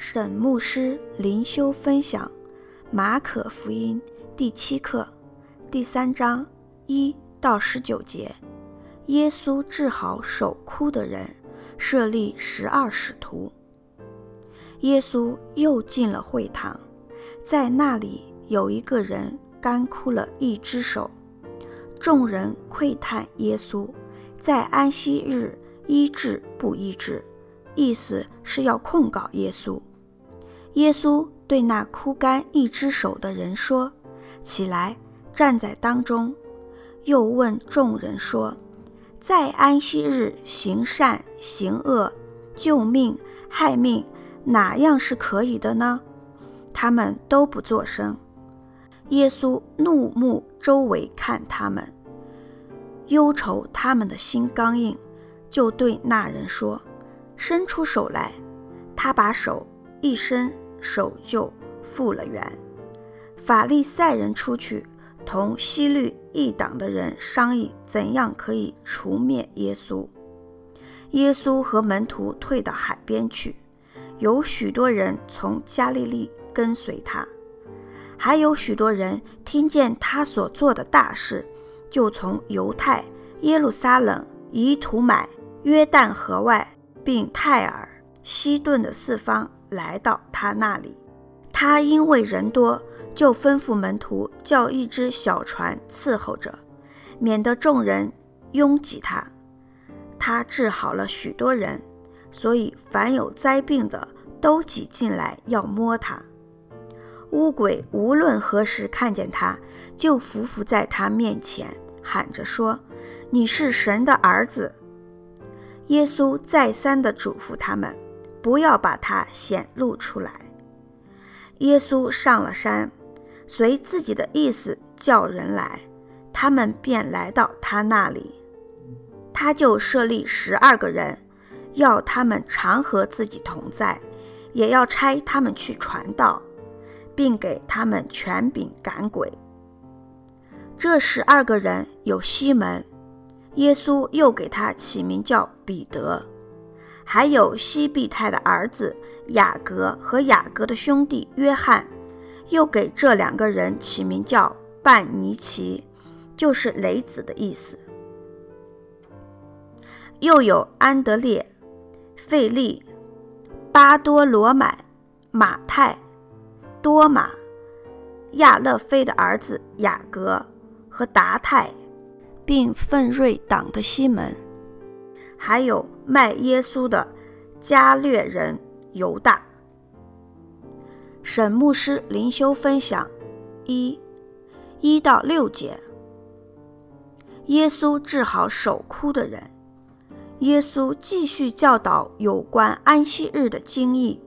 沈牧师灵修分享《马可福音》第七课第三章一到十九节。耶稣治好手枯的人，设立十二使徒。耶稣又进了会堂，在那里有一个人干枯了一只手。众人窥探耶稣在安息日医治不医治，意思是要控告耶稣。耶稣对那枯干一只手的人说：“起来，站在当中。”又问众人说：“在安息日行善行恶、救命害命，哪样是可以的呢？”他们都不作声。耶稣怒目周围看他们，忧愁他们的心刚硬，就对那人说：“伸出手来。”他把手一伸。手就复了原。法利赛人出去，同西律一党的人商议，怎样可以除灭耶稣。耶稣和门徒退到海边去，有许多人从加利利跟随他，还有许多人听见他所做的大事，就从犹太、耶路撒冷、以土买、约旦河外，并泰尔、西顿的四方。来到他那里，他因为人多，就吩咐门徒叫一只小船伺候着，免得众人拥挤他。他治好了许多人，所以凡有灾病的都挤进来要摸他。乌鬼无论何时看见他，就伏伏在他面前，喊着说：“你是神的儿子。”耶稣再三地嘱咐他们。不要把它显露出来。耶稣上了山，随自己的意思叫人来，他们便来到他那里。他就设立十二个人，要他们常和自己同在，也要差他们去传道，并给他们权柄赶鬼。这十二个人有西门，耶稣又给他起名叫彼得。还有西庇太的儿子雅各和雅各的兄弟约翰，又给这两个人起名叫半尼奇，就是雷子的意思。又有安德烈、费利、巴多罗买、马太、多马、亚勒菲的儿子雅各和达太，并奋锐党的西门。还有卖耶稣的加略人犹大。沈牧师灵修分享一一到六节。耶稣治好手枯的人。耶稣继续教导有关安息日的经义。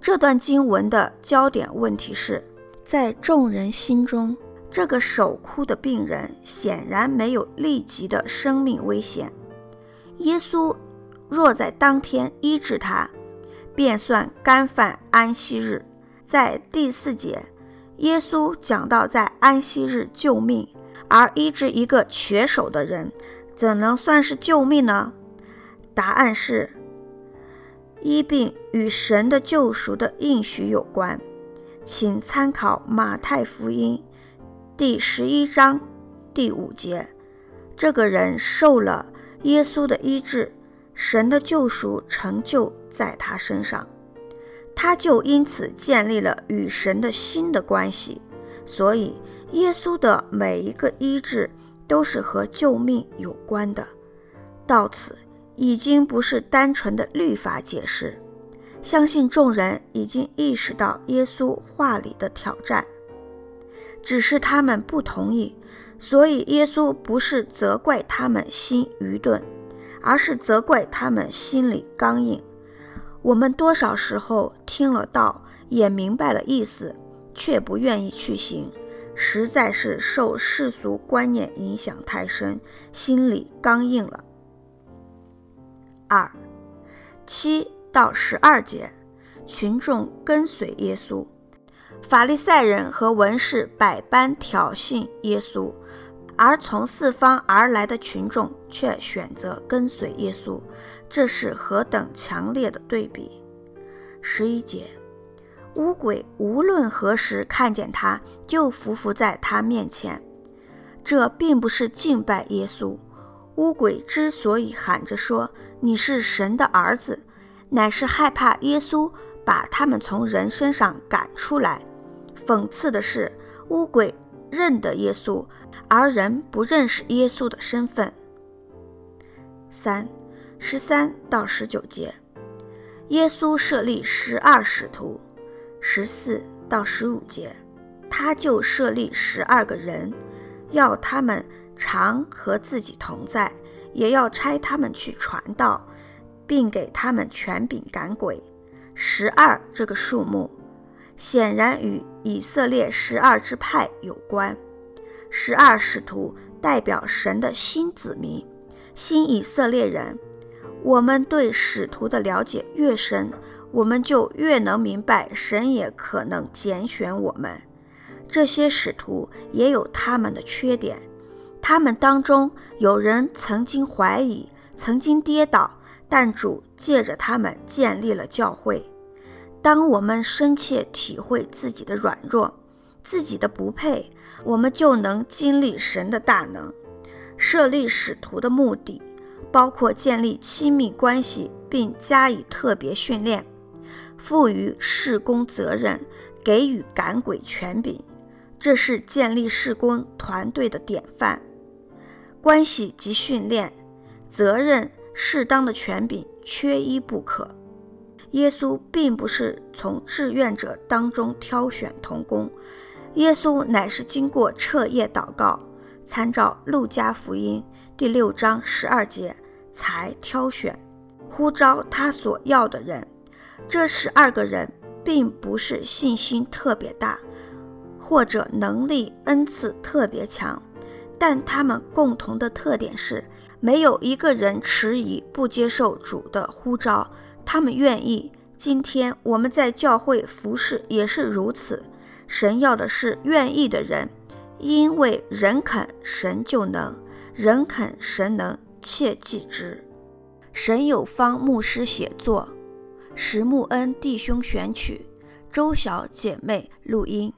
这段经文的焦点问题是，在众人心中，这个手枯的病人显然没有立即的生命危险。耶稣若在当天医治他，便算干犯安息日。在第四节，耶稣讲到在安息日救命，而医治一个瘸手的人，怎能算是救命呢？答案是，医病与神的救赎的应许有关。请参考马太福音第十一章第五节，这个人受了。耶稣的医治，神的救赎成就在他身上，他就因此建立了与神的新的关系。所以，耶稣的每一个医治都是和救命有关的。到此，已经不是单纯的律法解释。相信众人已经意识到耶稣话里的挑战，只是他们不同意。所以，耶稣不是责怪他们心愚钝，而是责怪他们心里刚硬。我们多少时候听了道，也明白了意思，却不愿意去行，实在是受世俗观念影响太深，心里刚硬了。二，七到十二节，群众跟随耶稣。法利赛人和文士百般挑衅耶稣，而从四方而来的群众却选择跟随耶稣，这是何等强烈的对比！十一节。污鬼无论何时看见他，就匍匐在他面前。这并不是敬拜耶稣。污鬼之所以喊着说你是神的儿子，乃是害怕耶稣把他们从人身上赶出来。讽刺的是，乌鬼认得耶稣，而人不认识耶稣的身份。三十三到十九节，耶稣设立十二使徒。十四到十五节，他就设立十二个人，要他们常和自己同在，也要差他们去传道，并给他们权柄赶鬼。十二这个数目显然与以色列十二支派有关。十二使徒代表神的新子民，新以色列人。我们对使徒的了解越深，我们就越能明白，神也可能拣选我们。这些使徒也有他们的缺点，他们当中有人曾经怀疑，曾经跌倒，但主借着他们建立了教会。当我们深切体会自己的软弱，自己的不配，我们就能经历神的大能。设立使徒的目的。包括建立亲密关系，并加以特别训练，赋予事工责任，给予赶鬼权柄，这是建立事工团队的典范。关系及训练、责任、适当的权柄，缺一不可。耶稣并不是从志愿者当中挑选童工，耶稣乃是经过彻夜祷告，参照路加福音第六章十二节。才挑选、呼召他所要的人。这十二个人并不是信心特别大，或者能力恩赐特别强，但他们共同的特点是，没有一个人迟疑不接受主的呼召。他们愿意。今天我们在教会服侍也是如此。神要的是愿意的人，因为人肯，神就能；人肯，神能。切记之。神有方牧师写作，石木恩弟兄选曲，周小姐妹录音。